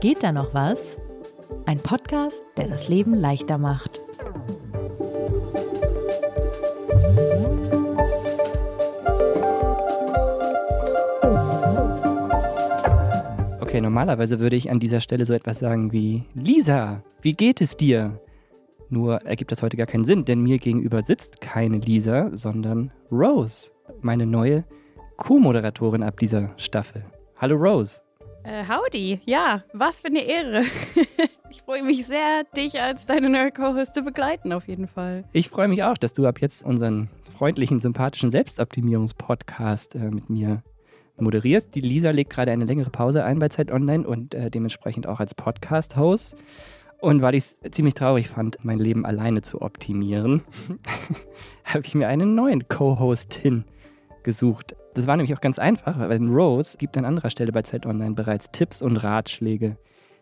Geht da noch was? Ein Podcast, der das Leben leichter macht. Okay, normalerweise würde ich an dieser Stelle so etwas sagen wie Lisa, wie geht es dir? Nur ergibt das heute gar keinen Sinn, denn mir gegenüber sitzt keine Lisa, sondern Rose, meine neue Co-Moderatorin ab dieser Staffel. Hallo Rose. Äh, howdy, ja, was für eine Ehre. ich freue mich sehr, dich als deine neue Co-Host zu begleiten, auf jeden Fall. Ich freue mich auch, dass du ab jetzt unseren freundlichen, sympathischen Selbstoptimierungspodcast äh, mit mir moderierst. Die Lisa legt gerade eine längere Pause ein bei Zeit Online und äh, dementsprechend auch als Podcast-Host. Und weil ich es ziemlich traurig fand, mein Leben alleine zu optimieren, habe ich mir einen neuen Co-Hostin gesucht. Das war nämlich auch ganz einfach, weil Rose gibt an anderer Stelle bei Zeit Online bereits Tipps und Ratschläge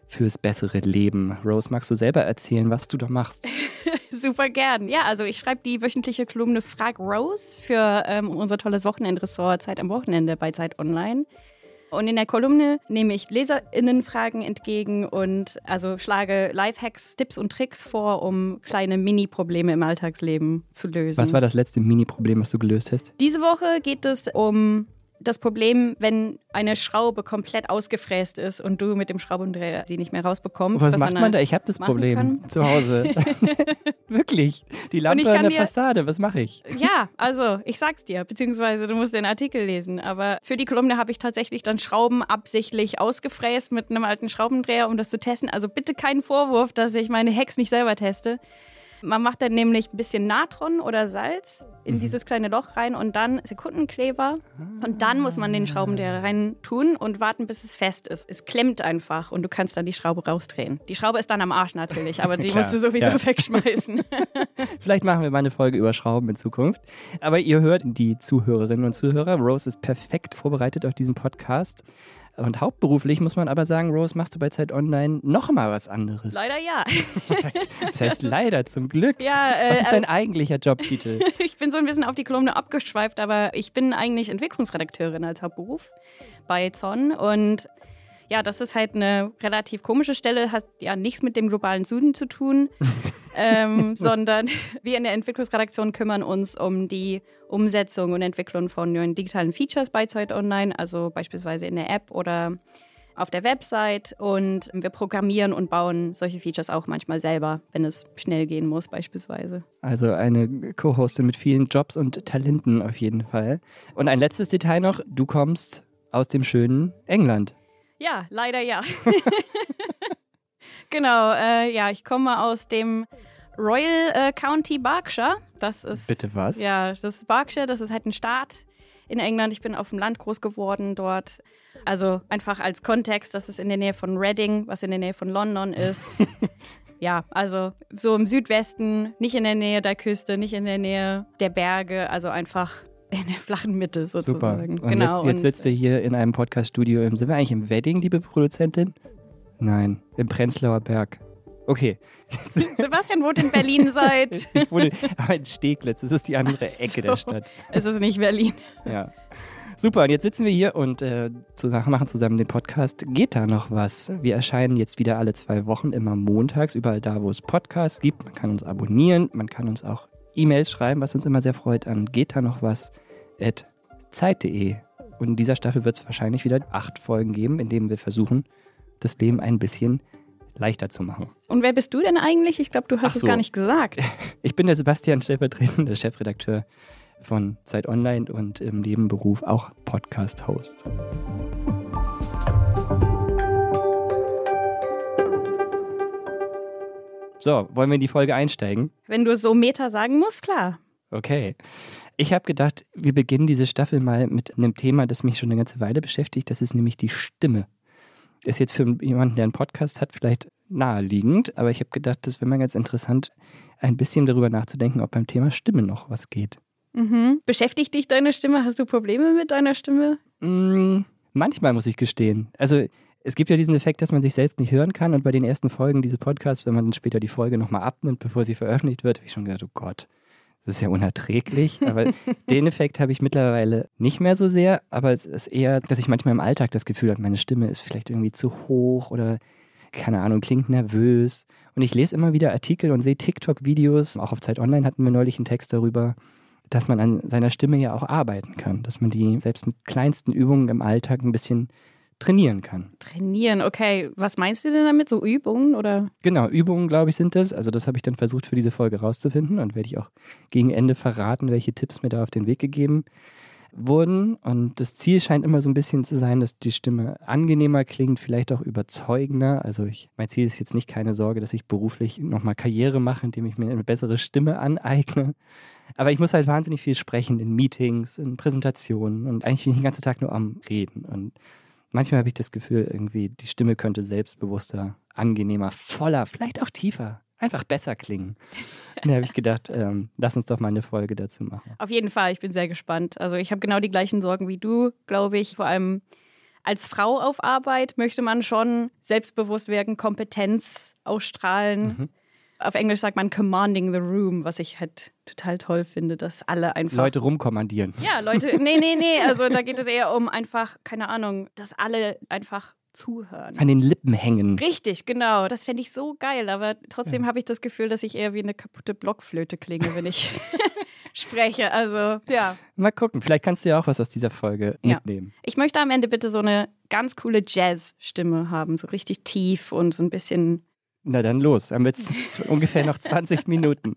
fürs bessere Leben. Rose, magst du selber erzählen, was du da machst? Super gern. Ja, also ich schreibe die wöchentliche Kolumne Frag Rose für ähm, unser tolles Wochenendressort Zeit am Wochenende bei Zeit Online. Und in der Kolumne nehme ich LeserInnenfragen entgegen und also schlage Lifehacks, Tipps und Tricks vor, um kleine Mini-Probleme im Alltagsleben zu lösen. Was war das letzte Mini-Problem, was du gelöst hast? Diese Woche geht es um das Problem, wenn eine Schraube komplett ausgefräst ist und du mit dem Schraubendreher sie nicht mehr rausbekommst. Was macht man da? Ich habe das Problem kann. zu Hause. Wirklich. Die Lampe an der Fassade, was mache ich? Ja, also ich sag's dir, beziehungsweise du musst den Artikel lesen. Aber für die Kolumne habe ich tatsächlich dann Schrauben absichtlich ausgefräst mit einem alten Schraubendreher, um das zu testen. Also bitte keinen Vorwurf, dass ich meine Hacks nicht selber teste. Man macht dann nämlich ein bisschen Natron oder Salz in mhm. dieses kleine Loch rein und dann Sekundenkleber. Und dann muss man den Schraubendreher rein tun und warten, bis es fest ist. Es klemmt einfach und du kannst dann die Schraube rausdrehen. Die Schraube ist dann am Arsch natürlich, aber die musst du sowieso ja. wegschmeißen. Vielleicht machen wir mal eine Folge über Schrauben in Zukunft. Aber ihr hört die Zuhörerinnen und Zuhörer. Rose ist perfekt vorbereitet auf diesen Podcast. Und hauptberuflich muss man aber sagen, Rose, machst du bei Zeit Online noch mal was anderes. Leider ja. Das heißt, das heißt leider, zum Glück. Ja, äh, was ist dein äh, eigentlicher Jobtitel? ich bin so ein bisschen auf die Kolumne abgeschweift, aber ich bin eigentlich Entwicklungsredakteurin als Hauptberuf bei Zon und ja, das ist halt eine relativ komische Stelle, hat ja nichts mit dem globalen Süden zu tun, ähm, sondern wir in der Entwicklungsredaktion kümmern uns um die Umsetzung und Entwicklung von neuen digitalen Features bei Zeit Online, also beispielsweise in der App oder auf der Website und wir programmieren und bauen solche Features auch manchmal selber, wenn es schnell gehen muss beispielsweise. Also eine Co-Hostin mit vielen Jobs und Talenten auf jeden Fall. Und ein letztes Detail noch, du kommst aus dem schönen England. Ja, leider ja. genau, äh, ja, ich komme aus dem Royal äh, County Berkshire. Das ist. Bitte was? Ja, das ist Berkshire, das ist halt ein Staat in England. Ich bin auf dem Land groß geworden dort. Also einfach als Kontext, das ist in der Nähe von Reading, was in der Nähe von London ist. ja, also so im Südwesten, nicht in der Nähe der Küste, nicht in der Nähe der Berge, also einfach in der flachen Mitte sozusagen. Super. Und genau. jetzt, jetzt sitzt du hier in einem Podcast-Studio. Sind wir eigentlich im Wedding, liebe Produzentin? Nein, im Prenzlauer Berg. Okay. Sebastian wohnt in Berlin seit. ich wohne in Steglitz. Das ist die andere so. Ecke der Stadt. Es ist nicht Berlin. Ja. Super, und jetzt sitzen wir hier und äh, machen zusammen den Podcast. Geht da noch was? Wir erscheinen jetzt wieder alle zwei Wochen, immer montags, überall da, wo es Podcasts gibt. Man kann uns abonnieren, man kann uns auch E-Mails schreiben, was uns immer sehr freut, an geht da noch was at zeit.de. Und in dieser Staffel wird es wahrscheinlich wieder acht Folgen geben, in denen wir versuchen, das Leben ein bisschen leichter zu machen. Und wer bist du denn eigentlich? Ich glaube, du hast so. es gar nicht gesagt. Ich bin der Sebastian, stellvertretender Chefredakteur von Zeit Online und im Nebenberuf auch Podcast-Host. So, wollen wir in die Folge einsteigen? Wenn du so Meta sagen musst, klar. Okay. Ich habe gedacht, wir beginnen diese Staffel mal mit einem Thema, das mich schon eine ganze Weile beschäftigt. Das ist nämlich die Stimme. Ist jetzt für jemanden, der einen Podcast hat, vielleicht naheliegend, aber ich habe gedacht, das wäre mal ganz interessant, ein bisschen darüber nachzudenken, ob beim Thema Stimme noch was geht. Mhm. Beschäftigt dich deine Stimme? Hast du Probleme mit deiner Stimme? Mm, manchmal muss ich gestehen. Also es gibt ja diesen Effekt, dass man sich selbst nicht hören kann und bei den ersten Folgen dieses Podcasts, wenn man dann später die Folge nochmal abnimmt, bevor sie veröffentlicht wird, habe ich schon gedacht, oh Gott, das ist ja unerträglich. Aber den Effekt habe ich mittlerweile nicht mehr so sehr, aber es ist eher, dass ich manchmal im Alltag das Gefühl habe, meine Stimme ist vielleicht irgendwie zu hoch oder keine Ahnung, klingt nervös. Und ich lese immer wieder Artikel und sehe TikTok-Videos. Auch auf Zeit Online hatten wir neulich einen Text darüber, dass man an seiner Stimme ja auch arbeiten kann. Dass man die selbst mit kleinsten Übungen im Alltag ein bisschen trainieren kann. Trainieren, okay. Was meinst du denn damit? So Übungen oder? Genau, Übungen, glaube ich, sind das. Also das habe ich dann versucht für diese Folge rauszufinden und werde ich auch gegen Ende verraten, welche Tipps mir da auf den Weg gegeben wurden. Und das Ziel scheint immer so ein bisschen zu sein, dass die Stimme angenehmer klingt, vielleicht auch überzeugender. Also ich, mein Ziel ist jetzt nicht keine Sorge, dass ich beruflich nochmal Karriere mache, indem ich mir eine bessere Stimme aneigne. Aber ich muss halt wahnsinnig viel sprechen in Meetings, in Präsentationen und eigentlich bin ich den ganzen Tag nur am Reden. Und manchmal habe ich das Gefühl, irgendwie die Stimme könnte selbstbewusster, angenehmer, voller, vielleicht auch tiefer einfach besser klingen. da habe ich gedacht, ähm, lass uns doch mal eine Folge dazu machen. Auf jeden Fall, ich bin sehr gespannt. Also ich habe genau die gleichen Sorgen wie du, glaube ich. Vor allem als Frau auf Arbeit möchte man schon selbstbewusst werden, Kompetenz ausstrahlen. Mhm. Auf Englisch sagt man commanding the room, was ich halt total toll finde, dass alle einfach. Leute rumkommandieren. Ja, Leute. Nee, nee, nee. Also da geht es eher um einfach, keine Ahnung, dass alle einfach zuhören. An den Lippen hängen. Richtig, genau. Das fände ich so geil. Aber trotzdem ja. habe ich das Gefühl, dass ich eher wie eine kaputte Blockflöte klinge, wenn ich spreche. Also, ja. Mal gucken. Vielleicht kannst du ja auch was aus dieser Folge ja. mitnehmen. Ich möchte am Ende bitte so eine ganz coole Jazz-Stimme haben. So richtig tief und so ein bisschen. Na dann los. Haben wir jetzt ungefähr noch 20 Minuten.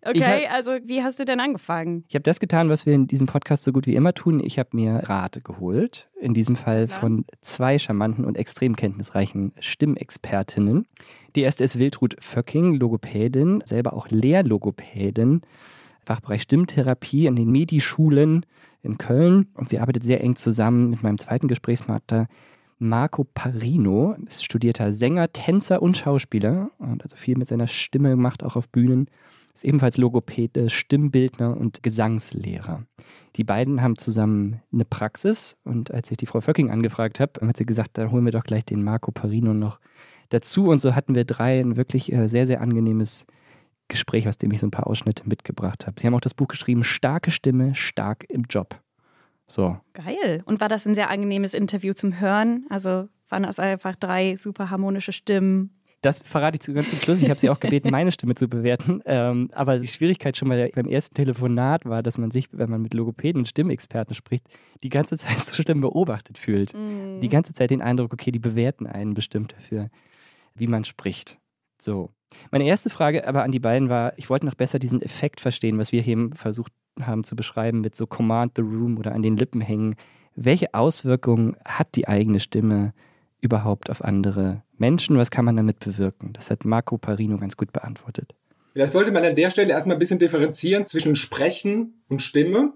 Okay, hab, also wie hast du denn angefangen? Ich habe das getan, was wir in diesem Podcast so gut wie immer tun. Ich habe mir Rat geholt. In diesem Fall Klar. von zwei charmanten und extrem kenntnisreichen Stimmexpertinnen. Die erste ist Wildrud Föcking, Logopädin, selber auch Lehrlogopädin. Fachbereich Stimmtherapie in den Medischulen in Köln. Und sie arbeitet sehr eng zusammen mit meinem zweiten Gesprächspartner Marco Parino, ist studierter Sänger, Tänzer und Schauspieler und also viel mit seiner Stimme gemacht, auch auf Bühnen. Ist ebenfalls Logopäde, Stimmbildner und Gesangslehrer. Die beiden haben zusammen eine Praxis und als ich die Frau Föcking angefragt habe, hat sie gesagt, dann holen wir doch gleich den Marco Parino noch dazu. Und so hatten wir drei ein wirklich äh, sehr, sehr angenehmes Gespräch, aus dem ich so ein paar Ausschnitte mitgebracht habe. Sie haben auch das Buch geschrieben, Starke Stimme, stark im Job. So. Geil. Und war das ein sehr angenehmes Interview zum Hören? Also waren das einfach drei super harmonische Stimmen? Das verrate ich ganz zum Schluss. Ich habe sie auch gebeten, meine Stimme zu bewerten. Ähm, aber die Schwierigkeit schon mal beim ersten Telefonat war, dass man sich, wenn man mit Logopäden und Stimmexperten spricht, die ganze Zeit so Stimmen beobachtet fühlt. Mm. Die ganze Zeit den Eindruck, okay, die bewerten einen bestimmt dafür, wie man spricht. So. Meine erste Frage aber an die beiden war, ich wollte noch besser diesen Effekt verstehen, was wir hier versucht haben zu beschreiben mit so Command the Room oder an den Lippen hängen. Welche Auswirkungen hat die eigene Stimme überhaupt auf andere Menschen? Was kann man damit bewirken? Das hat Marco Parino ganz gut beantwortet. Vielleicht sollte man an der Stelle erstmal ein bisschen differenzieren zwischen Sprechen und Stimme.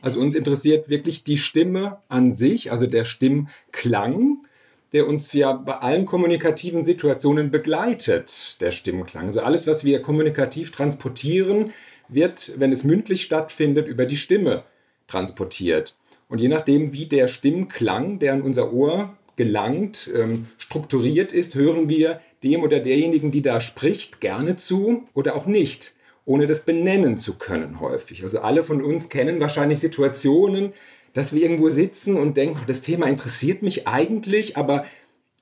Also uns interessiert wirklich die Stimme an sich, also der Stimmklang, der uns ja bei allen kommunikativen Situationen begleitet, der Stimmklang. Also alles, was wir kommunikativ transportieren, wird, wenn es mündlich stattfindet, über die Stimme transportiert. Und je nachdem, wie der Stimmklang, der an unser Ohr gelangt, ähm, strukturiert ist, hören wir dem oder derjenigen, die da spricht, gerne zu oder auch nicht, ohne das benennen zu können häufig. Also alle von uns kennen wahrscheinlich Situationen, dass wir irgendwo sitzen und denken, das Thema interessiert mich eigentlich, aber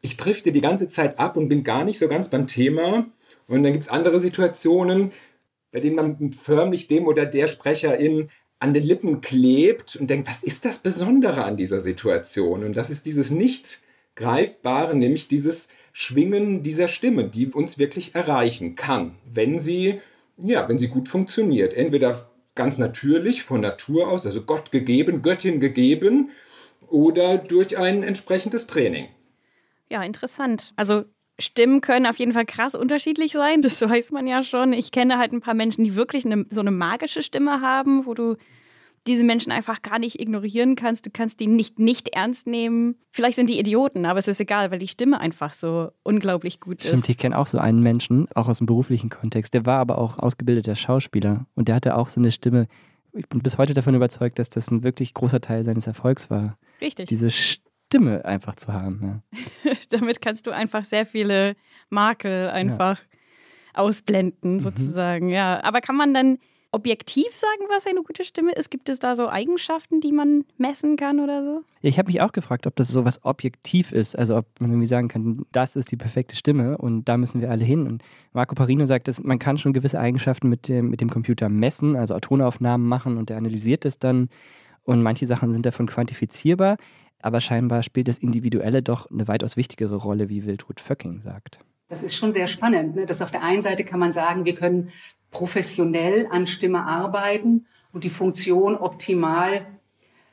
ich drifte die ganze Zeit ab und bin gar nicht so ganz beim Thema. Und dann gibt es andere Situationen, bei denen man förmlich dem oder der Sprecherin an den Lippen klebt und denkt, was ist das Besondere an dieser Situation? Und das ist dieses nicht greifbare, nämlich dieses Schwingen dieser Stimme, die uns wirklich erreichen kann, wenn sie ja, wenn sie gut funktioniert. Entweder ganz natürlich von Natur aus, also Gott gegeben, Göttin gegeben, oder durch ein entsprechendes Training. Ja, interessant. Also Stimmen können auf jeden Fall krass unterschiedlich sein, das weiß man ja schon. Ich kenne halt ein paar Menschen, die wirklich eine, so eine magische Stimme haben, wo du diese Menschen einfach gar nicht ignorieren kannst. Du kannst die nicht nicht ernst nehmen. Vielleicht sind die Idioten, aber es ist egal, weil die Stimme einfach so unglaublich gut ist. Stimmt, ich kenne auch so einen Menschen, auch aus dem beruflichen Kontext. Der war aber auch ausgebildeter Schauspieler und der hatte auch so eine Stimme. Ich bin bis heute davon überzeugt, dass das ein wirklich großer Teil seines Erfolgs war. Richtig. Diese Stimme einfach zu haben. Ja. Damit kannst du einfach sehr viele Makel einfach ja. ausblenden, mhm. sozusagen. Mhm. Ja, aber kann man dann objektiv sagen, was eine gute Stimme ist? Gibt es da so Eigenschaften, die man messen kann oder so? Ich habe mich auch gefragt, ob das so was objektiv ist. Also ob man irgendwie sagen kann, das ist die perfekte Stimme und da müssen wir alle hin. Und Marco Parino sagt, dass man kann schon gewisse Eigenschaften mit dem, mit dem Computer messen, also Tonaufnahmen machen und der analysiert das dann. Und manche Sachen sind davon quantifizierbar, aber scheinbar spielt das Individuelle doch eine weitaus wichtigere Rolle, wie Wildrud Vöcking sagt. Das ist schon sehr spannend. Ne? Dass auf der einen Seite kann man sagen, wir können professionell an Stimme arbeiten und die Funktion optimal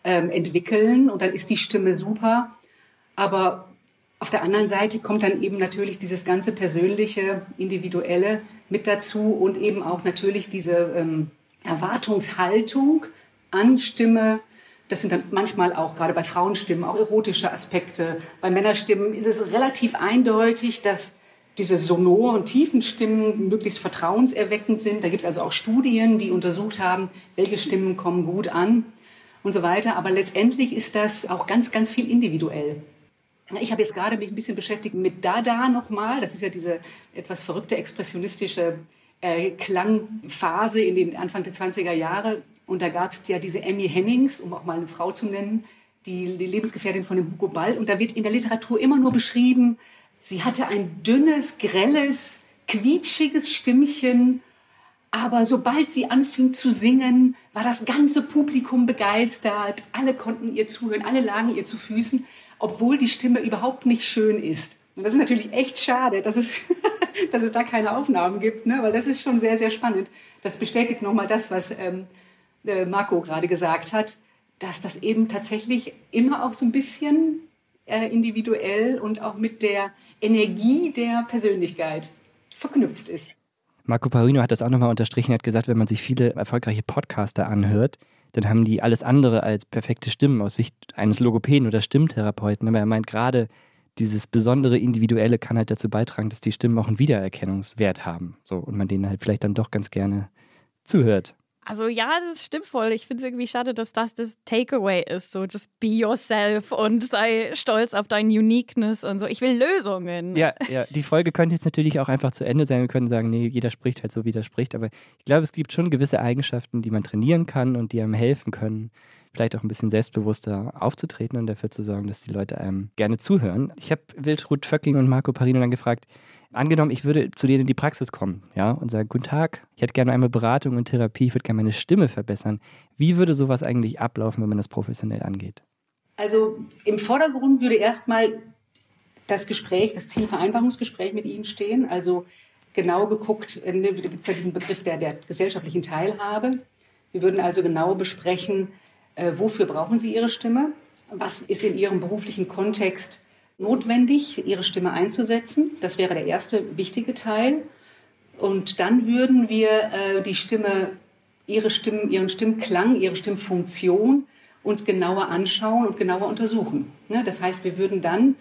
ähm, entwickeln und dann ist die Stimme super. Aber auf der anderen Seite kommt dann eben natürlich dieses ganze persönliche, individuelle mit dazu und eben auch natürlich diese ähm, Erwartungshaltung an Stimme. Das sind dann manchmal auch gerade bei Frauenstimmen auch erotische Aspekte. Bei Männerstimmen ist es relativ eindeutig, dass diese sonoren, tiefen Stimmen möglichst vertrauenserweckend sind. Da gibt es also auch Studien, die untersucht haben, welche Stimmen kommen gut an und so weiter. Aber letztendlich ist das auch ganz, ganz viel individuell. Ich habe jetzt gerade mich ein bisschen beschäftigt mit Dada nochmal. Das ist ja diese etwas verrückte expressionistische äh, Klangphase in den Anfang der 20er Jahre. Und da gab es ja diese Emmy Hennings, um auch mal eine Frau zu nennen, die, die Lebensgefährtin von dem Hugo Ball. Und da wird in der Literatur immer nur beschrieben, Sie hatte ein dünnes, grelles, quietschiges Stimmchen, aber sobald sie anfing zu singen, war das ganze Publikum begeistert. Alle konnten ihr zuhören, alle lagen ihr zu Füßen, obwohl die Stimme überhaupt nicht schön ist. Und das ist natürlich echt schade, dass es, dass es da keine Aufnahmen gibt, ne? weil das ist schon sehr, sehr spannend. Das bestätigt nochmal das, was ähm, äh, Marco gerade gesagt hat, dass das eben tatsächlich immer auch so ein bisschen äh, individuell und auch mit der Energie der Persönlichkeit verknüpft ist. Marco Parino hat das auch nochmal unterstrichen, hat gesagt, wenn man sich viele erfolgreiche Podcaster anhört, dann haben die alles andere als perfekte Stimmen aus Sicht eines Logopäden oder Stimmtherapeuten. Aber er meint gerade, dieses besondere Individuelle kann halt dazu beitragen, dass die Stimmen auch einen Wiedererkennungswert haben. So, und man denen halt vielleicht dann doch ganz gerne zuhört. Also ja, das stimmt voll. Ich finde es irgendwie schade, dass das das Takeaway ist. So, just be yourself und sei stolz auf dein Uniqueness und so. Ich will Lösungen. Ja, ja. Die Folge könnte jetzt natürlich auch einfach zu Ende sein. Wir können sagen, nee, jeder spricht halt so, wie er spricht. Aber ich glaube, es gibt schon gewisse Eigenschaften, die man trainieren kann und die einem helfen können, vielleicht auch ein bisschen selbstbewusster aufzutreten und dafür zu sorgen, dass die Leute einem gerne zuhören. Ich habe Wildrut Vöcking und Marco Parino dann gefragt, Angenommen, ich würde zu denen in die Praxis kommen, ja, und sagen, guten Tag, ich hätte gerne einmal Beratung und Therapie, ich würde gerne meine Stimme verbessern. Wie würde sowas eigentlich ablaufen, wenn man das professionell angeht? Also im Vordergrund würde erstmal das Gespräch, das Zielvereinbarungsgespräch mit Ihnen stehen. Also genau geguckt, äh, ne, da gibt es ja diesen Begriff der, der gesellschaftlichen Teilhabe. Wir würden also genau besprechen, äh, wofür brauchen Sie Ihre Stimme? Was ist in Ihrem beruflichen Kontext notwendig, ihre Stimme einzusetzen. Das wäre der erste wichtige Teil. Und dann würden wir äh, die Stimme, ihre Stimmen, ihren Stimmklang, ihre Stimmfunktion uns genauer anschauen und genauer untersuchen. Ne? Das heißt, wir würden dann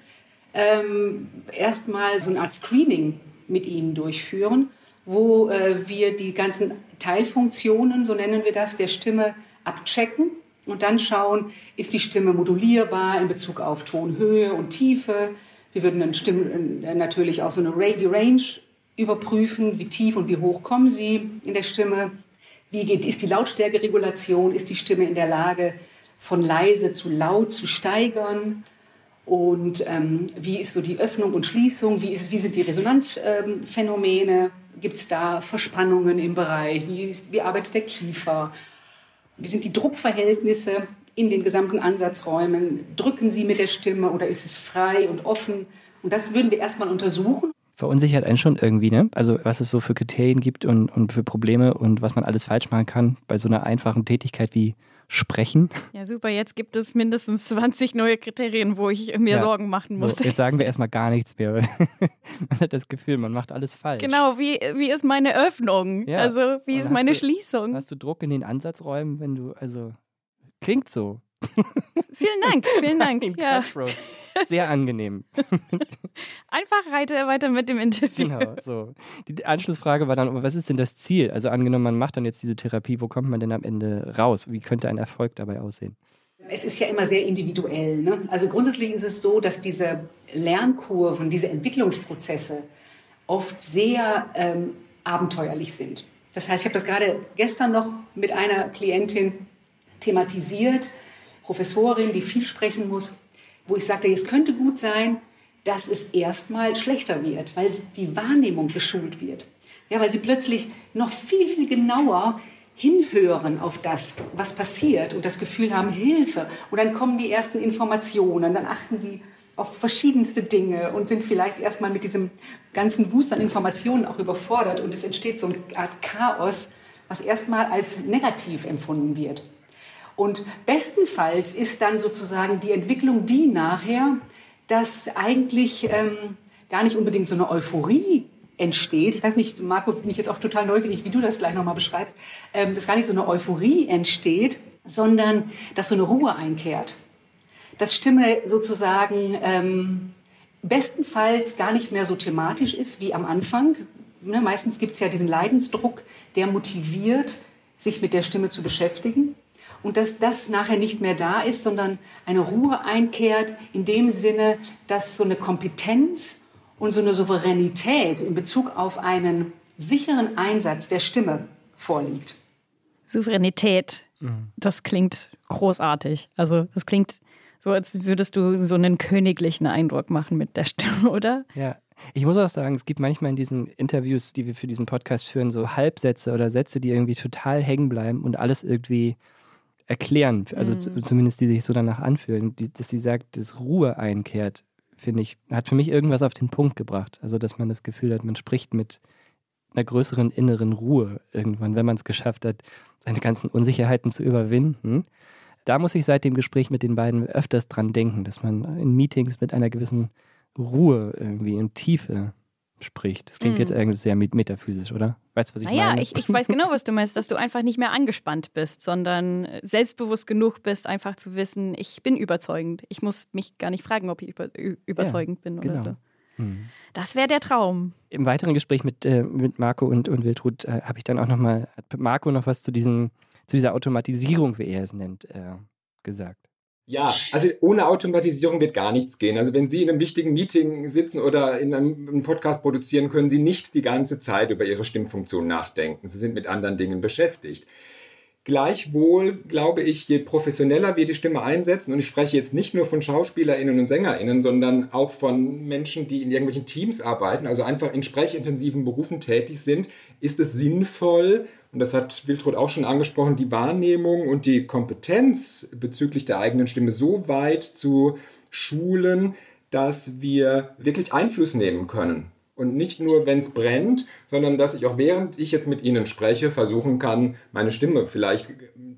ähm, erstmal so eine Art Screening mit ihnen durchführen, wo äh, wir die ganzen Teilfunktionen, so nennen wir das, der Stimme abchecken und dann schauen, ist die Stimme modulierbar in Bezug auf Tonhöhe und Tiefe. Wir würden dann Stimmen, äh, natürlich auch so eine Range überprüfen, wie tief und wie hoch kommen sie in der Stimme. Wie geht, ist die Lautstärkeregulation? Ist die Stimme in der Lage, von leise zu laut zu steigern? Und ähm, wie ist so die Öffnung und Schließung? Wie, ist, wie sind die Resonanzphänomene? Ähm, Gibt es da Verspannungen im Bereich? Wie, ist, wie arbeitet der Kiefer? Wie sind die Druckverhältnisse in den gesamten Ansatzräumen? Drücken Sie mit der Stimme oder ist es frei und offen? Und das würden wir erstmal untersuchen. Verunsichert einen schon irgendwie, ne? Also was es so für Kriterien gibt und, und für Probleme und was man alles falsch machen kann bei so einer einfachen Tätigkeit wie Sprechen. Ja, super. Jetzt gibt es mindestens 20 neue Kriterien, wo ich mir ja, Sorgen machen muss. So, jetzt sagen wir erstmal gar nichts mehr. man hat das Gefühl, man macht alles falsch. Genau, wie, wie ist meine Öffnung? Ja. Also, wie und ist meine du, Schließung? Hast du Druck in den Ansatzräumen, wenn du, also, klingt so. vielen Dank, vielen Dank. ja. Sehr angenehm. Einfach reite weiter mit dem Interview. Genau, so. Die Anschlussfrage war dann, was ist denn das Ziel? Also angenommen, man macht dann jetzt diese Therapie, wo kommt man denn am Ende raus? Wie könnte ein Erfolg dabei aussehen? Es ist ja immer sehr individuell. Ne? Also grundsätzlich ist es so, dass diese Lernkurven, diese Entwicklungsprozesse oft sehr ähm, abenteuerlich sind. Das heißt, ich habe das gerade gestern noch mit einer Klientin thematisiert, Professorin, die viel sprechen muss, wo ich sagte, es könnte gut sein, dass es erstmal schlechter wird, weil die Wahrnehmung geschult wird. Ja, weil sie plötzlich noch viel, viel genauer hinhören auf das, was passiert und das Gefühl haben, Hilfe. Und dann kommen die ersten Informationen, dann achten sie auf verschiedenste Dinge und sind vielleicht erstmal mit diesem ganzen Boost an Informationen auch überfordert und es entsteht so eine Art Chaos, was erstmal als negativ empfunden wird. Und bestenfalls ist dann sozusagen die Entwicklung die nachher, dass eigentlich ähm, gar nicht unbedingt so eine Euphorie entsteht. Ich weiß nicht, Marco, bin ich jetzt auch total neugierig, wie du das gleich nochmal beschreibst, ähm, dass gar nicht so eine Euphorie entsteht, sondern dass so eine Ruhe einkehrt. Dass Stimme sozusagen ähm, bestenfalls gar nicht mehr so thematisch ist wie am Anfang. Ne, meistens gibt es ja diesen Leidensdruck, der motiviert, sich mit der Stimme zu beschäftigen. Und dass das nachher nicht mehr da ist, sondern eine Ruhe einkehrt in dem Sinne, dass so eine Kompetenz und so eine Souveränität in Bezug auf einen sicheren Einsatz der Stimme vorliegt. Souveränität, mhm. das klingt großartig. Also das klingt so, als würdest du so einen königlichen Eindruck machen mit der Stimme, oder? Ja. Ich muss auch sagen, es gibt manchmal in diesen Interviews, die wir für diesen Podcast führen, so Halbsätze oder Sätze, die irgendwie total hängen bleiben und alles irgendwie erklären, also mhm. zumindest die sich so danach anfühlen, die, dass sie sagt, dass Ruhe einkehrt finde ich, hat für mich irgendwas auf den Punkt gebracht. Also, dass man das Gefühl hat, man spricht mit einer größeren inneren Ruhe irgendwann, wenn man es geschafft hat, seine ganzen Unsicherheiten zu überwinden. Da muss ich seit dem Gespräch mit den beiden öfters dran denken, dass man in Meetings mit einer gewissen Ruhe irgendwie in Tiefe spricht. Das klingt mm. jetzt irgendwie sehr metaphysisch, oder? Weißt du, was ich naja, meine? ich, ich weiß genau, was du meinst, dass du einfach nicht mehr angespannt bist, sondern selbstbewusst genug bist, einfach zu wissen, ich bin überzeugend. Ich muss mich gar nicht fragen, ob ich über, überzeugend ja, bin oder genau. so. Mhm. Das wäre der Traum. Im weiteren Gespräch mit, äh, mit Marco und, und Wiltrud äh, habe ich dann auch nochmal, hat Marco noch was zu, diesen, zu dieser Automatisierung, wie er es nennt, äh, gesagt. Ja, also ohne Automatisierung wird gar nichts gehen. Also wenn Sie in einem wichtigen Meeting sitzen oder in einem Podcast produzieren, können Sie nicht die ganze Zeit über Ihre Stimmfunktion nachdenken. Sie sind mit anderen Dingen beschäftigt. Gleichwohl glaube ich, je professioneller wir die Stimme einsetzen, und ich spreche jetzt nicht nur von SchauspielerInnen und SängerInnen, sondern auch von Menschen, die in irgendwelchen Teams arbeiten, also einfach in sprechintensiven Berufen tätig sind, ist es sinnvoll, und das hat Wiltrud auch schon angesprochen, die Wahrnehmung und die Kompetenz bezüglich der eigenen Stimme so weit zu schulen, dass wir wirklich Einfluss nehmen können und nicht nur, wenn es brennt, sondern dass ich auch während ich jetzt mit Ihnen spreche, versuchen kann, meine Stimme vielleicht,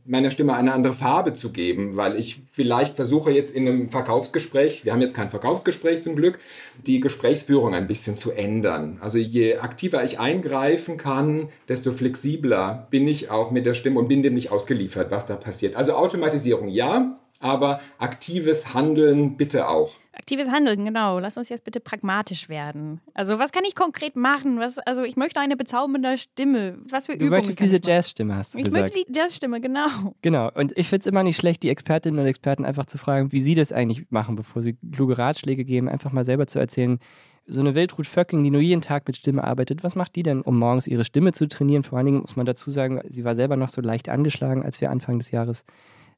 meiner Stimme eine andere Farbe zu geben, weil ich vielleicht versuche jetzt in einem Verkaufsgespräch, wir haben jetzt kein Verkaufsgespräch zum Glück, die Gesprächsführung ein bisschen zu ändern. Also je aktiver ich eingreifen kann, desto flexibler bin ich auch mit der Stimme und bin dem nicht ausgeliefert, was da passiert. Also Automatisierung ja, aber aktives Handeln bitte auch. Aktives Handeln, genau. Lass uns jetzt bitte pragmatisch werden. Also, was kann ich konkret machen? Was, also, ich möchte eine bezaubernde Stimme. Was für du Übungen? Du möchtest diese Jazzstimme, hast du ich gesagt. Ich möchte die Jazzstimme, genau. Genau. Und ich finde es immer nicht schlecht, die Expertinnen und Experten einfach zu fragen, wie sie das eigentlich machen, bevor sie kluge Ratschläge geben, einfach mal selber zu erzählen. So eine Wildrut Vöcking, die nur jeden Tag mit Stimme arbeitet, was macht die denn, um morgens ihre Stimme zu trainieren? Vor allen Dingen muss man dazu sagen, sie war selber noch so leicht angeschlagen, als wir Anfang des Jahres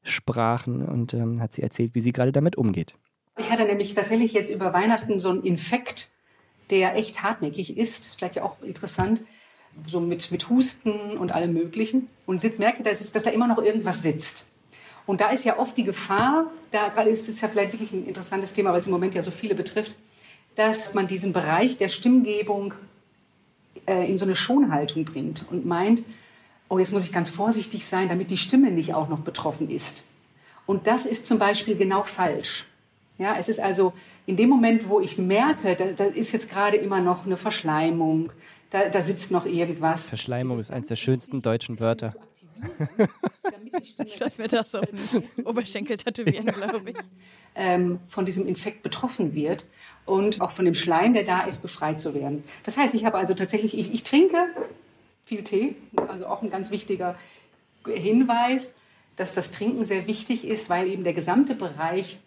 sprachen und ähm, hat sie erzählt, wie sie gerade damit umgeht. Ich hatte nämlich tatsächlich jetzt über Weihnachten so einen Infekt, der echt hartnäckig ist, vielleicht ja auch interessant, so mit, mit Husten und allem Möglichen. Und merke, dass, dass da immer noch irgendwas sitzt. Und da ist ja oft die Gefahr, da gerade ist es ja vielleicht wirklich ein interessantes Thema, weil es im Moment ja so viele betrifft, dass man diesen Bereich der Stimmgebung äh, in so eine Schonhaltung bringt und meint, oh, jetzt muss ich ganz vorsichtig sein, damit die Stimme nicht auch noch betroffen ist. Und das ist zum Beispiel genau falsch. Ja, es ist also in dem Moment, wo ich merke, da, da ist jetzt gerade immer noch eine Verschleimung, da, da sitzt noch irgendwas. Verschleimung ist, ist eines der schönsten deutschen Wörter. ich lasse mir das auf den Oberschenkel tätowieren, glaube ich. Ähm, von diesem Infekt betroffen wird und auch von dem Schleim, der da ist, befreit zu werden. Das heißt, ich habe also tatsächlich, ich, ich trinke viel Tee, also auch ein ganz wichtiger Hinweis, dass das Trinken sehr wichtig ist, weil eben der gesamte Bereich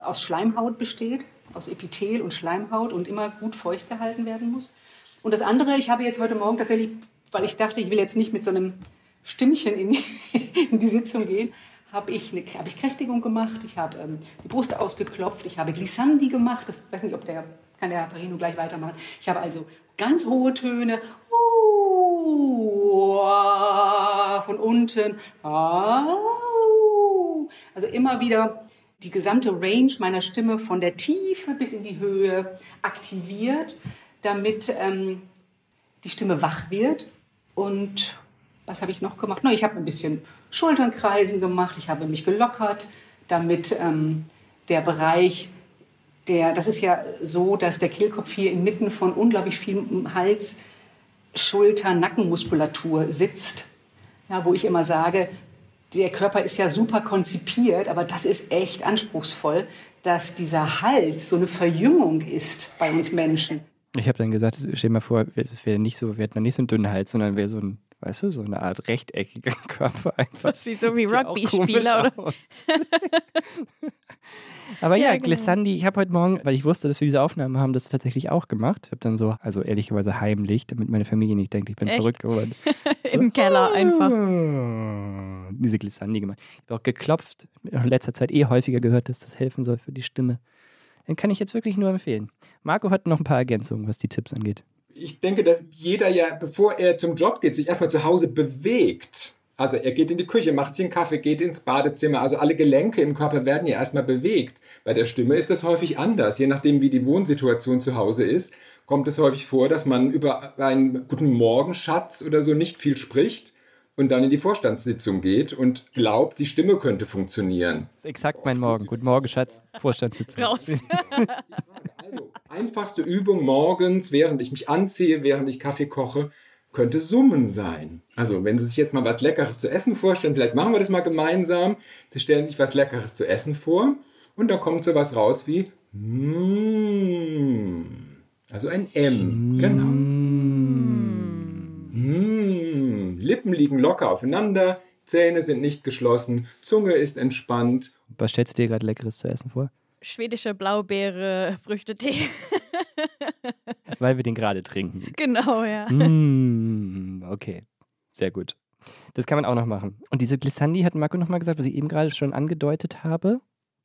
aus Schleimhaut besteht, aus Epithel und Schleimhaut und immer gut feucht gehalten werden muss. Und das andere, ich habe jetzt heute Morgen tatsächlich weil ich dachte, ich will jetzt nicht mit so einem Stimmchen in die, in die Sitzung gehen, habe ich, eine, hab ich Kräftigung gemacht, ich habe ähm, die Brust ausgeklopft, ich habe Glissandi gemacht, das weiß nicht, ob der, kann der Parino gleich weitermachen. Ich habe also ganz hohe Töne, von unten, also immer wieder die gesamte Range meiner Stimme von der Tiefe bis in die Höhe aktiviert, damit ähm, die Stimme wach wird. Und was habe ich noch gemacht? No, ich habe ein bisschen Schulternkreisen gemacht, ich habe mich gelockert, damit ähm, der Bereich, der, das ist ja so, dass der Kehlkopf hier inmitten von unglaublich viel Hals, Schulter, Nackenmuskulatur sitzt. Ja, wo ich immer sage, der Körper ist ja super konzipiert, aber das ist echt anspruchsvoll, dass dieser Hals so eine Verjüngung ist bei uns Menschen. Ich habe dann gesagt, stell dir mal vor, es wäre nicht so, wir hätten nicht so einen dünnen Hals, sondern wäre so ein, weißt du, so eine Art rechteckiger Körper einfach. Das ist wie so wie Rugby-Spieler, oder? Aber ja, ja genau. Glissandi, ich habe heute Morgen, weil ich wusste, dass wir diese Aufnahme haben, das tatsächlich auch gemacht. Ich habe dann so, also ehrlicherweise heimlich, damit meine Familie nicht denkt, ich bin Echt? verrückt geworden. Im so, Keller einfach. Diese Glissandi gemacht. Ich habe auch geklopft. In letzter Zeit eh häufiger gehört, dass das helfen soll für die Stimme. Den kann ich jetzt wirklich nur empfehlen. Marco hat noch ein paar Ergänzungen, was die Tipps angeht. Ich denke, dass jeder ja, bevor er zum Job geht, sich erstmal zu Hause bewegt. Also er geht in die Küche, macht sich einen Kaffee, geht ins Badezimmer. Also alle Gelenke im Körper werden ja erstmal bewegt. Bei der Stimme ist das häufig anders. Je nachdem, wie die Wohnsituation zu Hause ist, kommt es häufig vor, dass man über einen guten Morgen, Schatz oder so nicht viel spricht und dann in die Vorstandssitzung geht und glaubt, die Stimme könnte funktionieren. Das ist exakt mein Morgen. Guten Morgen, Schatz. Vorstandssitzung. Raus. also, einfachste Übung morgens, während ich mich anziehe, während ich Kaffee koche, könnte Summen sein. Also, wenn Sie sich jetzt mal was Leckeres zu essen vorstellen, vielleicht machen wir das mal gemeinsam. Sie stellen sich was Leckeres zu essen vor und da kommt so was raus wie mm. Also ein M. Mm. Genau. Mm. Lippen liegen locker aufeinander, Zähne sind nicht geschlossen, Zunge ist entspannt. Was stellst du dir gerade Leckeres zu essen vor? Schwedische Blaubeere, Früchtetee. Weil wir den gerade trinken. Genau, ja. Mm, okay, sehr gut. Das kann man auch noch machen. Und diese Glissandi hat Marco nochmal gesagt, was ich eben gerade schon angedeutet habe.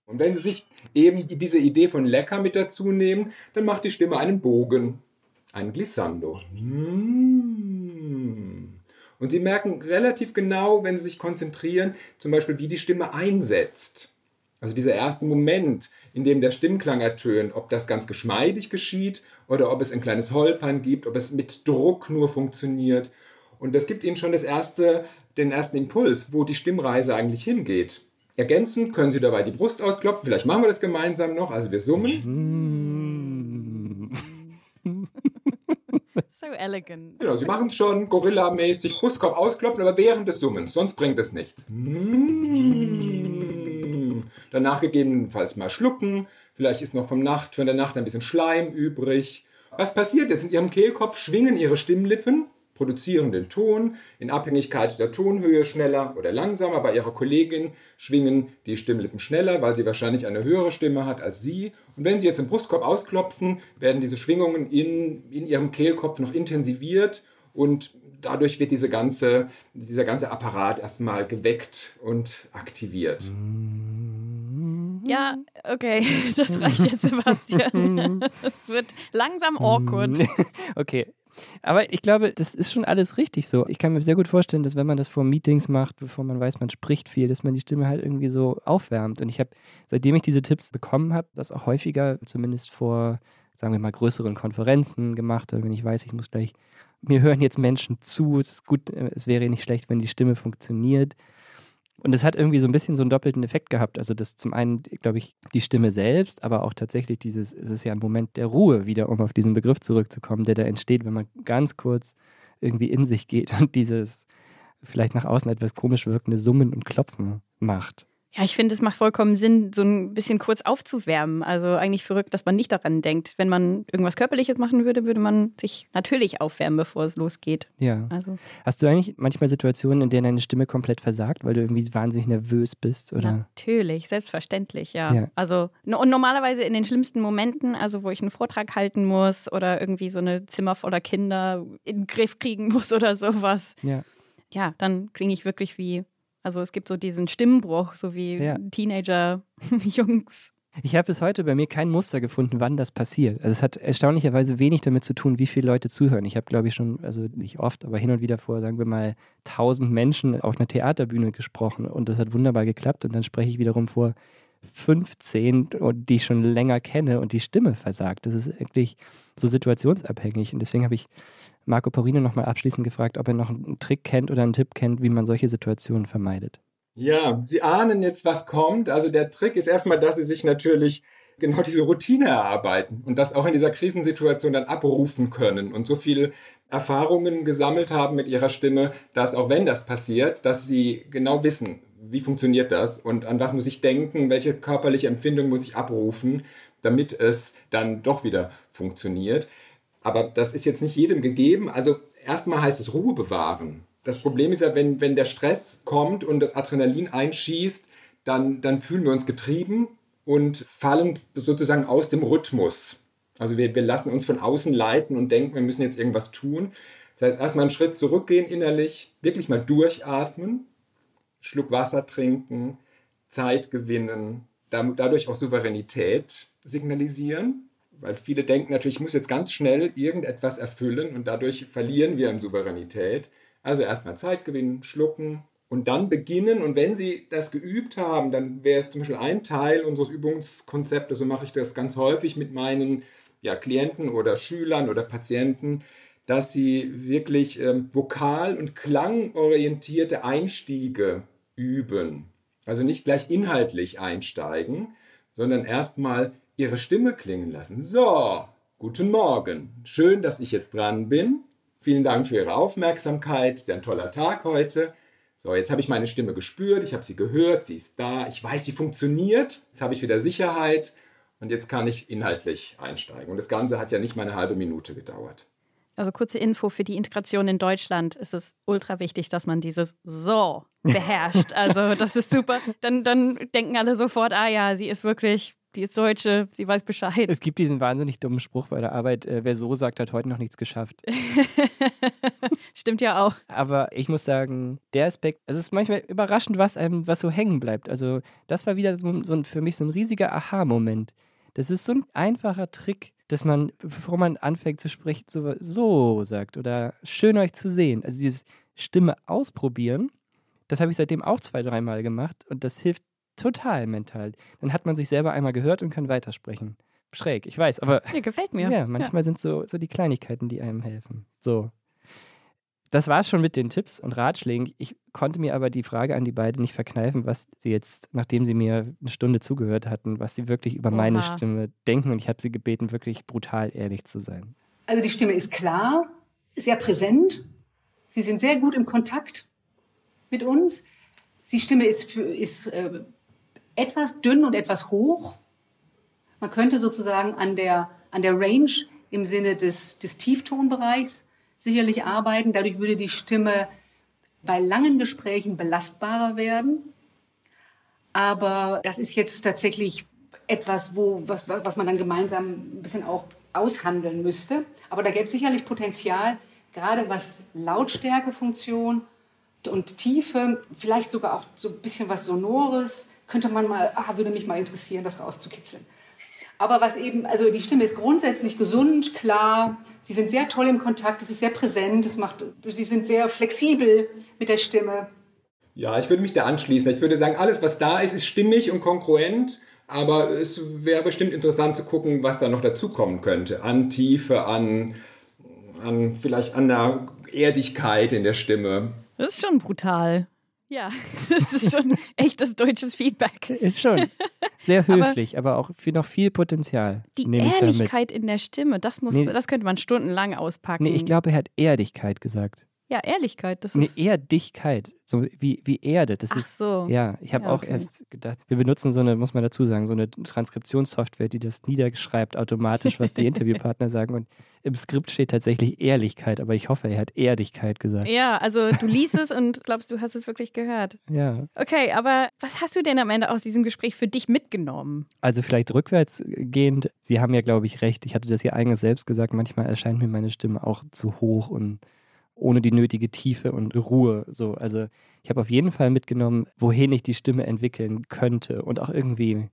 Und wenn Sie sich eben diese Idee von lecker mit dazu nehmen, dann macht die Stimme einen Bogen. Ein Glissando. Mm. Und Sie merken relativ genau, wenn Sie sich konzentrieren, zum Beispiel, wie die Stimme einsetzt. Also dieser erste Moment, in dem der Stimmklang ertönt, ob das ganz geschmeidig geschieht oder ob es ein kleines Holpern gibt, ob es mit Druck nur funktioniert. Und das gibt Ihnen schon das erste, den ersten Impuls, wo die Stimmreise eigentlich hingeht. Ergänzend können Sie dabei die Brust ausklopfen. Vielleicht machen wir das gemeinsam noch. Also wir summen. so elegant. Genau, Sie machen es schon Gorilla-mäßig, Brustkorb ausklopfen, aber während des Summens, sonst bringt es nichts. Danach gegebenenfalls mal schlucken. Vielleicht ist noch vom Nacht, von der Nacht ein bisschen Schleim übrig. Was passiert jetzt? In Ihrem Kehlkopf schwingen Ihre Stimmlippen, produzieren den Ton. In Abhängigkeit der Tonhöhe schneller oder langsamer. Bei Ihrer Kollegin schwingen die Stimmlippen schneller, weil sie wahrscheinlich eine höhere Stimme hat als Sie. Und wenn Sie jetzt im Brustkorb ausklopfen, werden diese Schwingungen in, in Ihrem Kehlkopf noch intensiviert und dadurch wird diese ganze, dieser ganze Apparat erstmal geweckt und aktiviert. Ja, okay, das reicht jetzt, Sebastian. Es wird langsam awkward. Okay. Aber ich glaube, das ist schon alles richtig so. Ich kann mir sehr gut vorstellen, dass wenn man das vor Meetings macht, bevor man weiß, man spricht viel, dass man die Stimme halt irgendwie so aufwärmt. Und ich habe, seitdem ich diese Tipps bekommen habe, das auch häufiger, zumindest vor, sagen wir mal, größeren Konferenzen gemacht, oder wenn ich weiß, ich muss gleich mir hören jetzt Menschen zu, es ist gut, äh, es wäre nicht schlecht, wenn die Stimme funktioniert. Und es hat irgendwie so ein bisschen so einen doppelten Effekt gehabt. Also das zum einen, glaube ich, die Stimme selbst, aber auch tatsächlich dieses, es ist ja ein Moment der Ruhe wieder, um auf diesen Begriff zurückzukommen, der da entsteht, wenn man ganz kurz irgendwie in sich geht und dieses vielleicht nach außen etwas komisch wirkende Summen und Klopfen macht. Ja, ich finde, es macht vollkommen Sinn, so ein bisschen kurz aufzuwärmen. Also eigentlich verrückt, dass man nicht daran denkt. Wenn man irgendwas Körperliches machen würde, würde man sich natürlich aufwärmen, bevor es losgeht. Ja. Also Hast du eigentlich manchmal Situationen, in denen deine Stimme komplett versagt, weil du irgendwie wahnsinnig nervös bist? Oder? natürlich, selbstverständlich, ja. Ja. Also und normalerweise in den schlimmsten Momenten, also wo ich einen Vortrag halten muss oder irgendwie so eine Zimmer voller Kinder in den Griff kriegen muss oder sowas, Ja. ja, dann klinge ich wirklich wie, also es gibt so diesen Stimmbruch, so wie Ja. Teenager-Jungs. Ich habe bis heute bei mir kein Muster gefunden, wann das passiert. Also es hat erstaunlicherweise wenig damit zu tun, wie viele Leute zuhören. Ich habe, glaube ich, schon, also nicht oft, aber hin und wieder vor, sagen wir mal, tausend Menschen auf einer Theaterbühne gesprochen und das hat wunderbar geklappt und dann spreche ich wiederum vor 15, und die ich schon länger kenne und die Stimme versagt. Das ist wirklich so situationsabhängig und deswegen habe ich Marco Porino nochmal abschließend gefragt, ob er noch einen Trick kennt oder einen Tipp kennt, wie man solche Situationen vermeidet. Ja, Sie ahnen jetzt, was kommt. Also der Trick ist erstmal, dass Sie sich natürlich genau diese Routine erarbeiten und das auch in dieser Krisensituation dann abrufen können und so viele Erfahrungen gesammelt haben mit Ihrer Stimme, dass auch wenn das passiert, dass Sie genau wissen, wie funktioniert das und an was muss ich denken, welche körperliche Empfindung muss ich abrufen, damit es dann doch wieder funktioniert. Aber das ist jetzt nicht jedem gegeben. Also erstmal heißt es Ruhe bewahren. Das Problem ist ja, wenn, wenn der Stress kommt und das Adrenalin einschießt, dann, dann fühlen wir uns getrieben und fallen sozusagen aus dem Rhythmus. Also wir, wir lassen uns von außen leiten und denken, wir müssen jetzt irgendwas tun. Das heißt, erstmal einen Schritt zurückgehen innerlich, wirklich mal durchatmen, Schluck Wasser trinken, Zeit gewinnen, dadurch auch Souveränität signalisieren. Weil viele denken natürlich, ich muss jetzt ganz schnell irgendetwas erfüllen und dadurch verlieren wir an Souveränität. Also erstmal Zeit gewinnen, schlucken und dann beginnen. Und wenn Sie das geübt haben, dann wäre es zum Beispiel ein Teil unseres Übungskonzeptes, so mache ich das ganz häufig mit meinen ja, Klienten oder Schülern oder Patienten, dass sie wirklich ähm, vokal- und klangorientierte Einstiege üben. Also nicht gleich inhaltlich einsteigen, sondern erstmal ihre Stimme klingen lassen. So, guten Morgen. Schön, dass ich jetzt dran bin. Vielen Dank für Ihre Aufmerksamkeit. Ist ja ein toller Tag heute. So, jetzt habe ich meine Stimme gespürt, ich habe sie gehört, sie ist da, ich weiß, sie funktioniert. Jetzt habe ich wieder Sicherheit und jetzt kann ich inhaltlich einsteigen. Und das Ganze hat ja nicht mal eine halbe Minute gedauert. Also kurze Info für die Integration in Deutschland ist es ultra wichtig, dass man dieses so beherrscht. Also das ist super. Dann, dann denken alle sofort, ah ja, sie ist wirklich, die ist Deutsche, sie weiß Bescheid. Es gibt diesen wahnsinnig dummen Spruch bei der Arbeit, äh, wer so sagt, hat heute noch nichts geschafft. Stimmt ja auch. Aber ich muss sagen, der Aspekt, es ist manchmal überraschend, was einem, was so hängen bleibt. Also, das war wieder so, so ein, für mich so ein riesiger Aha-Moment. Das ist so ein einfacher Trick, dass man, bevor man anfängt zu sprechen, so, so sagt oder schön euch zu sehen. Also dieses Stimme ausprobieren, das habe ich seitdem auch zwei, dreimal gemacht und das hilft total mental. Dann hat man sich selber einmal gehört und kann weitersprechen. Schräg, ich weiß, aber Nee, gefällt mir. ja, manchmal sind so, so die Kleinigkeiten, die einem helfen. So. Das war's schon mit den Tipps und Ratschlägen. Ich konnte mir aber die Frage an die beiden nicht verkneifen, was sie jetzt, nachdem sie mir eine Stunde zugehört hatten, was sie wirklich über meine Oha. Stimme denken. Und ich habe sie gebeten, wirklich brutal ehrlich zu sein. Also die Stimme ist klar, sehr präsent. Sie sind sehr gut im Kontakt mit uns. Die Stimme ist, für, ist äh, etwas dünn und etwas hoch. Man könnte sozusagen an der, an der Range im Sinne des, des Tieftonbereichs sicherlich arbeiten. Dadurch würde die Stimme bei langen Gesprächen belastbarer werden. Aber das ist jetzt tatsächlich etwas, wo, was, was man dann gemeinsam ein bisschen auch aushandeln müsste. Aber da gäbe es sicherlich Potenzial, gerade was Lautstärkefunktion und Tiefe, vielleicht sogar auch so ein bisschen was Sonores, könnte man mal, ah, würde mich mal interessieren, das rauszukitzeln. Aber was eben, also die Stimme ist grundsätzlich gesund, klar. Sie sind sehr toll im Kontakt, es ist sehr präsent, es macht, sie sind sehr flexibel mit der Stimme. Ja, ich würde mich da anschließen. Ich würde sagen, alles, was da ist, ist stimmig und kongruent. Aber es wäre bestimmt interessant zu gucken, was da noch dazukommen könnte. An Tiefe, an, an vielleicht an der Erdigkeit in der Stimme. Das ist schon brutal. Ja, das ist schon echtes deutsches Feedback. Ist schon sehr höflich, aber, auch für noch viel Potenzial. Die. Ehrlichkeit in der Stimme, das, muss, Nee. das könnte man stundenlang auspacken. Nee, ich glaube, er hat Erdigkeit gesagt. Ja, Ehrlichkeit. Das ist. Erdigkeit. So wie, wie Erde. Das Ach ist. so. Ja, ich habe Ja, auch okay. erst gedacht, wir benutzen so eine, muss man dazu sagen, so eine Transkriptionssoftware, die das niederschreibt automatisch, was die Interviewpartner sagen. Und im Skript steht tatsächlich Ehrlichkeit, aber ich hoffe, er hat Erdigkeit gesagt. Ja, also du liest es und glaubst, du hast es wirklich gehört. Ja. Okay, aber was hast du denn am Ende aus diesem Gespräch für dich mitgenommen? Also vielleicht rückwärts gehend, Sie haben ja, glaube ich, recht. Ich hatte das ja eingangs selbst gesagt, manchmal erscheint mir meine Stimme auch zu hoch und ohne die nötige Tiefe und Ruhe. So, also ich habe auf jeden Fall mitgenommen, wohin ich die Stimme entwickeln könnte und auch irgendwie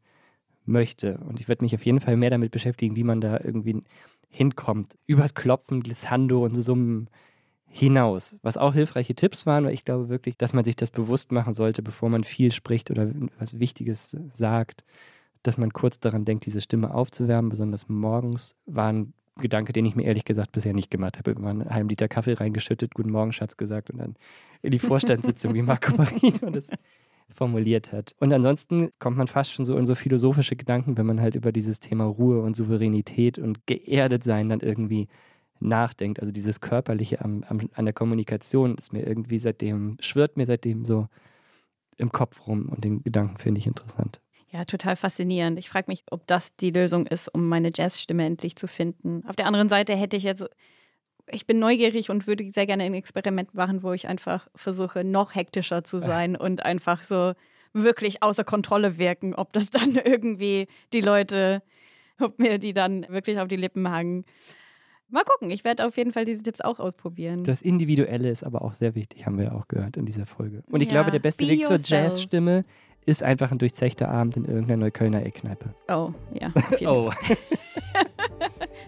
möchte. Und ich werde mich auf jeden Fall mehr damit beschäftigen, wie man da irgendwie hinkommt. Übers Klopfen, Glissando und Summen hinaus. Was auch hilfreiche Tipps waren, weil ich glaube wirklich, dass man sich das bewusst machen sollte, bevor man viel spricht oder was Wichtiges sagt, dass man kurz daran denkt, diese Stimme aufzuwärmen. Besonders morgens war ein Gedanke, den ich mir ehrlich gesagt bisher nicht gemacht habe. Immer einen halben Liter Kaffee reingeschüttet, guten Morgen, Schatz gesagt und dann in die Vorstandssitzung, wie Marco Marino das formuliert hat. Und ansonsten kommt man fast schon so in so philosophische Gedanken, wenn man halt über dieses Thema Ruhe und Souveränität und geerdet sein dann irgendwie nachdenkt. Also dieses Körperliche am, am, an der Kommunikation ist mir irgendwie seitdem, schwirrt mir seitdem so im Kopf rum und den Gedanken finde ich interessant. Ja, total faszinierend. Ich frage mich, ob das die Lösung ist, um meine Jazzstimme endlich zu finden. Auf der anderen Seite hätte ich jetzt, ich bin neugierig und würde sehr gerne ein Experiment machen, wo ich einfach versuche, noch hektischer zu sein und einfach so wirklich außer Kontrolle wirken, ob das dann irgendwie die Leute, ob mir die dann wirklich auf die Lippen hangen. Mal gucken, ich werde auf jeden Fall diese Tipps auch ausprobieren. Das Individuelle ist aber auch sehr wichtig, haben wir ja auch gehört in dieser Folge. Und ich Ja, glaube, der beste be Weg zur. Jazzstimme ist einfach ein durchzechter Abend in irgendeiner Neuköllner Eckkneipe. oh, ja. Auf jeden Oh, Fall.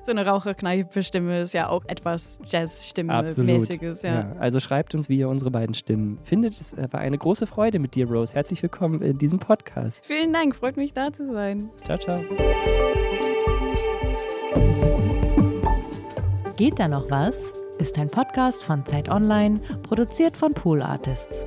So eine Raucherkneipe-Stimme ist ja auch etwas. Jazz-Stimme-mäßiges, ja. Also schreibt uns, wie ihr unsere beiden Stimmen findet. Es war eine große Freude mit dir, Rose. Herzlich willkommen in diesem Podcast. Vielen Dank, freut mich da zu sein. Ciao, ciao. Geht da noch was? Ist ein Podcast von Zeit Online, produziert von Pool Artists.